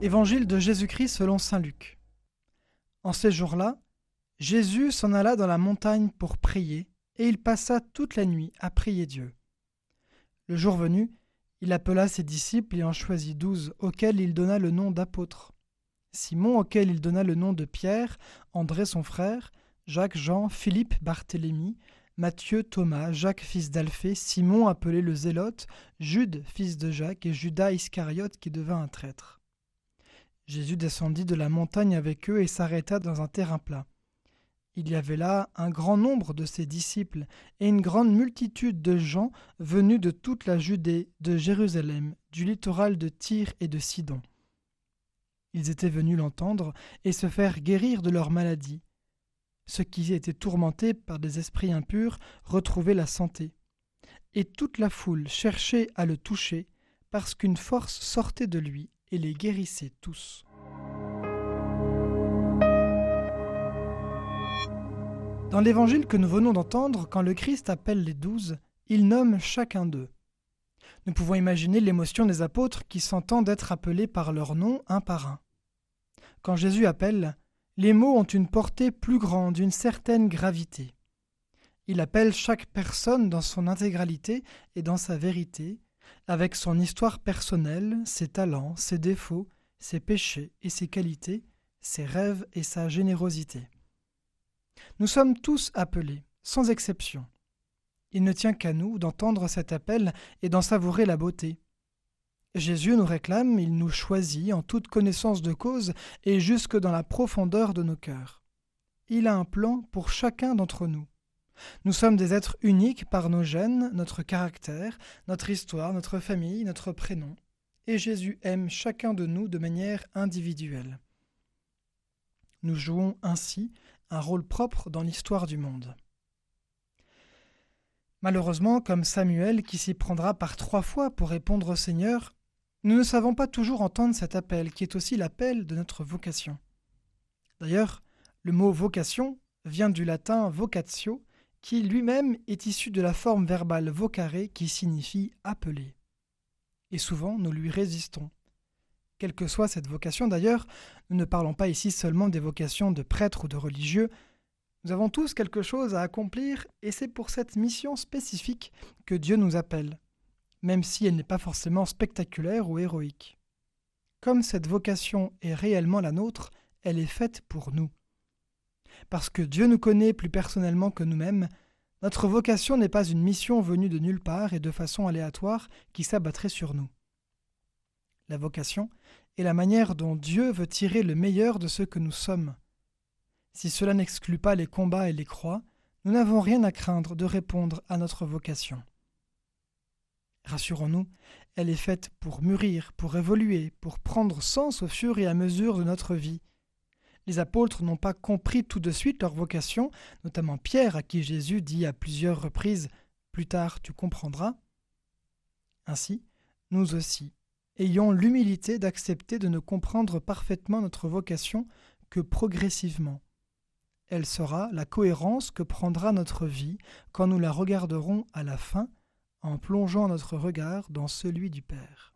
Évangile de Jésus-Christ selon Saint Luc. En ces jours-là, Jésus s'en alla dans la montagne pour prier, et il passa toute la nuit à prier Dieu. Le jour venu, il appela ses disciples et en choisit douze, auxquels il donna le nom d'apôtres. Simon, auquel il donna le nom de Pierre, André son frère, Jacques, Jean, Philippe, Barthélemy, Matthieu, Thomas, Jacques fils d'Alphée, Simon appelé le Zélote, Jude fils de Jacques et Judas Iscariote qui devint un traître. Jésus descendit de la montagne avec eux et s'arrêta dans un terrain plat. Il y avait là un grand nombre de ses disciples et une grande multitude de gens venus de toute la Judée, de Jérusalem, du littoral de Tyr et de Sidon. Ils étaient venus l'entendre et se faire guérir de leur maladie. Ceux qui étaient tourmentés par des esprits impurs retrouvaient la santé. Et toute la foule cherchait à le toucher, parce qu'une force sortait de lui et les guérissez tous. Dans l'évangile que nous venons d'entendre, quand le Christ appelle les douze, il nomme chacun d'eux. Nous pouvons imaginer l'émotion des apôtres qui s'entendent être appelés par leur nom un par un. Quand Jésus appelle, les mots ont une portée plus grande, une certaine gravité. Il appelle chaque personne dans son intégralité et dans sa vérité, avec son histoire personnelle, ses talents, ses défauts, ses péchés et ses qualités, ses rêves et sa générosité. Nous sommes tous appelés, sans exception. Il ne tient qu'à nous d'entendre cet appel et d'en savourer la beauté. Jésus nous réclame, il nous choisit en toute connaissance de cause et jusque dans la profondeur de nos cœurs. Il a un plan pour chacun d'entre nous. Nous sommes des êtres uniques par nos gènes, notre caractère, notre histoire, notre famille, notre prénom. Et Jésus aime chacun de nous de manière individuelle. Nous jouons ainsi un rôle propre dans l'histoire du monde. Malheureusement, comme Samuel qui s'y prendra par trois fois pour répondre au Seigneur, nous ne savons pas toujours entendre cet appel qui est aussi l'appel de notre vocation. D'ailleurs, le mot vocation vient du latin vocatio, qui lui-même est issu de la forme verbale vocare qui signifie appeler. Et souvent nous lui résistons. Quelle que soit cette vocation d'ailleurs, nous ne parlons pas ici seulement des vocations de prêtres ou de religieux, nous avons tous quelque chose à accomplir et c'est pour cette mission spécifique que Dieu nous appelle, même si elle n'est pas forcément spectaculaire ou héroïque. Comme cette vocation est réellement la nôtre, elle est faite pour nous. Parce que Dieu nous connaît plus personnellement que nous-mêmes, notre vocation n'est pas une mission venue de nulle part et de façon aléatoire qui s'abattrait sur nous. La vocation est la manière dont Dieu veut tirer le meilleur de ce que nous sommes. Si cela n'exclut pas les combats et les croix, nous n'avons rien à craindre de répondre à notre vocation. Rassurons-nous, elle est faite pour mûrir, pour évoluer, pour prendre sens au fur et à mesure de notre vie, les apôtres n'ont pas compris tout de suite leur vocation, notamment Pierre à qui Jésus dit à plusieurs reprises Plus tard tu comprendras. Ainsi, nous aussi, ayons l'humilité d'accepter de ne comprendre parfaitement notre vocation que progressivement. Elle sera la cohérence que prendra notre vie quand nous la regarderons à la fin en plongeant notre regard dans celui du Père.